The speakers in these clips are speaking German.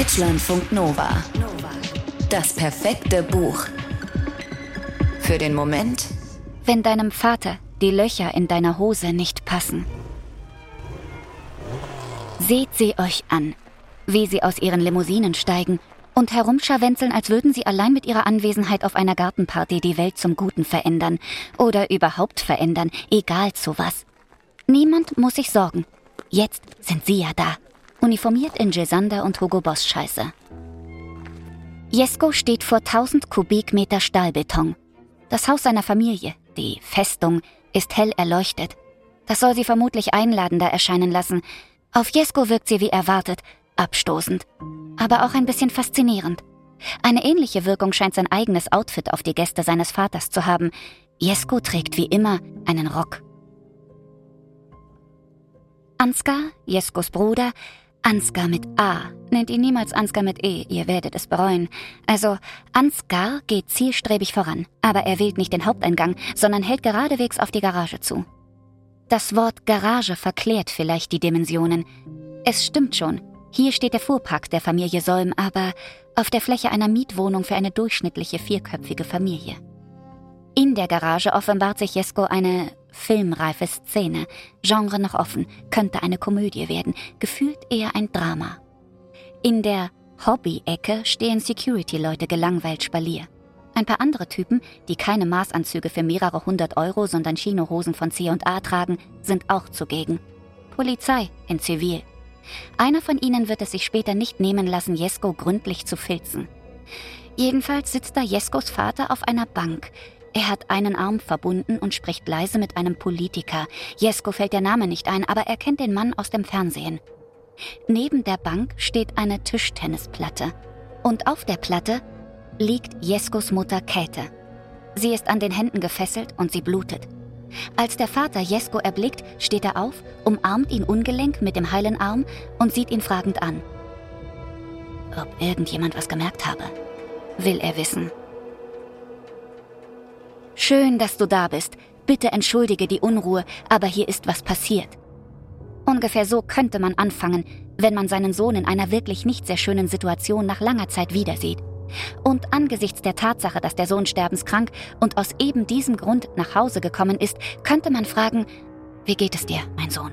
Deutschlandfunk Nova. Das perfekte Buch. Für den Moment, wenn deinem Vater die Löcher in deiner Hose nicht passen. Seht sie euch an, wie sie aus ihren Limousinen steigen und herumscharwenzeln, als würden sie allein mit ihrer Anwesenheit auf einer Gartenparty die Welt zum Guten verändern oder überhaupt verändern, egal zu was. Niemand muss sich sorgen. Jetzt sind sie ja da, uniformiert in Gesander und Hugo Boss Scheiße. Jesko steht vor 1000 Kubikmeter Stahlbeton. Das Haus seiner Familie, die Festung, ist hell erleuchtet. Das soll sie vermutlich einladender erscheinen lassen. Auf Jesko wirkt sie wie erwartet, abstoßend, aber auch ein bisschen faszinierend. Eine ähnliche Wirkung scheint sein eigenes Outfit auf die Gäste seines Vaters zu haben. Jesko trägt wie immer einen Rock. Ansgar, Jeskos Bruder, Ansgar mit A. Nennt ihn niemals Ansgar mit E, ihr werdet es bereuen. Also, Ansgar geht zielstrebig voran, aber er wählt nicht den Haupteingang, sondern hält geradewegs auf die Garage zu. Das Wort Garage verklärt vielleicht die Dimensionen. Es stimmt schon, hier steht der Fuhrpark der Familie Solm, aber auf der Fläche einer Mietwohnung für eine durchschnittliche vierköpfige Familie. In der Garage offenbart sich Jesko eine filmreife Szene. Genre noch offen, könnte eine Komödie werden, gefühlt eher ein Drama. In der Hobby-Ecke stehen Security-Leute gelangweilt Spalier. Ein paar andere Typen, die keine Maßanzüge für mehrere hundert Euro, sondern Chinohosen von C&A tragen, sind auch zugegen. Polizei in Zivil. Einer von ihnen wird es sich später nicht nehmen lassen, Jesko gründlich zu filzen. Jedenfalls sitzt da Jeskos Vater auf einer Bank, er hat einen Arm verbunden und spricht leise mit einem Politiker. Jesko fällt der Name nicht ein, aber er kennt den Mann aus dem Fernsehen. Neben der Bank steht eine Tischtennisplatte. Und auf der Platte liegt Jeskos Mutter Käthe. Sie ist an den Händen gefesselt und sie blutet. Als der Vater Jesko erblickt, steht er auf, umarmt ihn ungelenk mit dem heilen Arm und sieht ihn fragend an. Ob irgendjemand was gemerkt habe, will er wissen. Schön, dass du da bist. Bitte entschuldige die Unruhe, aber hier ist was passiert. Ungefähr so könnte man anfangen, wenn man seinen Sohn in einer wirklich nicht sehr schönen Situation nach langer Zeit wiedersieht. Und angesichts der Tatsache, dass der Sohn sterbenskrank und aus eben diesem Grund nach Hause gekommen ist, könnte man fragen, wie geht es dir, mein Sohn?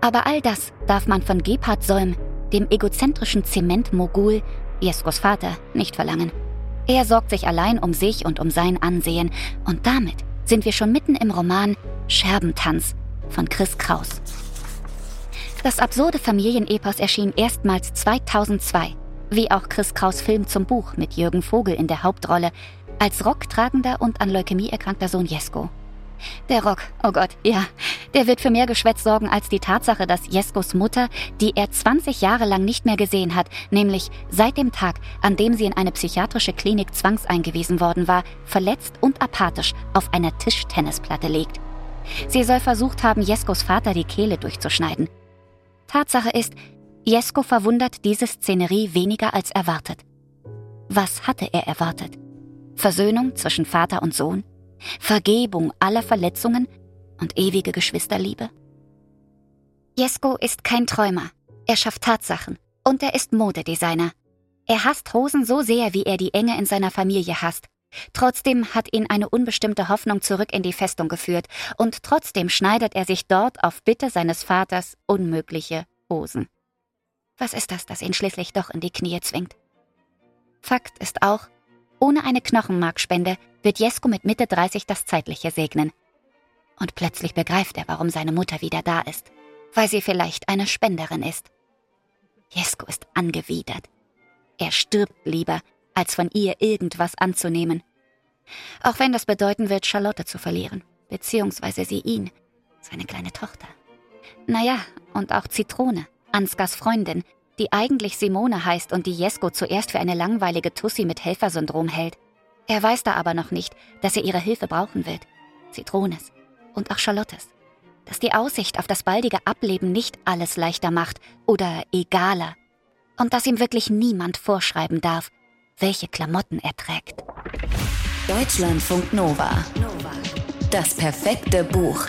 Aber all das darf man von Gebhard Solm, dem egozentrischen Zementmogul, Jeskos Vater, nicht verlangen. Er sorgt sich allein um sich und um sein Ansehen. Und damit sind wir schon mitten im Roman Scherbentanz von Chris Kraus. Das absurde Familienepos erschien erstmals 2002, wie auch Chris Kraus Film zum Buch mit Jürgen Vogel in der Hauptrolle, als rocktragender und an Leukämie erkrankter Sohn Jesko. Der Rock, oh Gott, ja, der wird für mehr Geschwätz sorgen als die Tatsache, dass Jeskos Mutter, die er 20 Jahre lang nicht mehr gesehen hat, nämlich seit dem Tag, an dem sie in eine psychiatrische Klinik zwangseingewiesen worden war, verletzt und apathisch auf einer Tischtennisplatte liegt. Sie soll versucht haben, Jeskos Vater die Kehle durchzuschneiden. Tatsache ist, Jesko verwundert diese Szenerie weniger als erwartet. Was hatte er erwartet? Versöhnung zwischen Vater und Sohn? Vergebung aller Verletzungen und ewige Geschwisterliebe? Jesko ist kein Träumer. Er schafft Tatsachen. Und er ist Modedesigner. Er hasst Hosen so sehr, wie er die Enge in seiner Familie hasst. Trotzdem hat ihn eine unbestimmte Hoffnung zurück in die Festung geführt, und trotzdem schneidet er sich dort auf Bitte seines Vaters unmögliche Hosen. Was ist das, das ihn schließlich doch in die Knie zwingt? Fakt ist auch, ohne eine Knochenmarkspende wird Jesko mit Mitte 30 das Zeitliche segnen. Und plötzlich begreift er, warum seine Mutter wieder da ist. Weil sie vielleicht eine Spenderin ist. Jesko ist angewidert. Er stirbt lieber, als von ihr irgendwas anzunehmen. Auch wenn das bedeuten wird, Charlotte zu verlieren. Beziehungsweise sie ihn, seine kleine Tochter. Naja, und auch Zitrone, Ansgars Freundin, die eigentlich Simone heißt und die Jesko zuerst für eine langweilige Tussi mit Helfersyndrom hält. Er weiß da aber noch nicht, dass er ihre Hilfe brauchen wird. Zitrones und auch Charlottes. Dass die Aussicht auf das baldige Ableben nicht alles leichter macht oder egaler. Und dass ihm wirklich niemand vorschreiben darf, welche Klamotten er trägt. Deutschlandfunk Nova. Das perfekte Buch.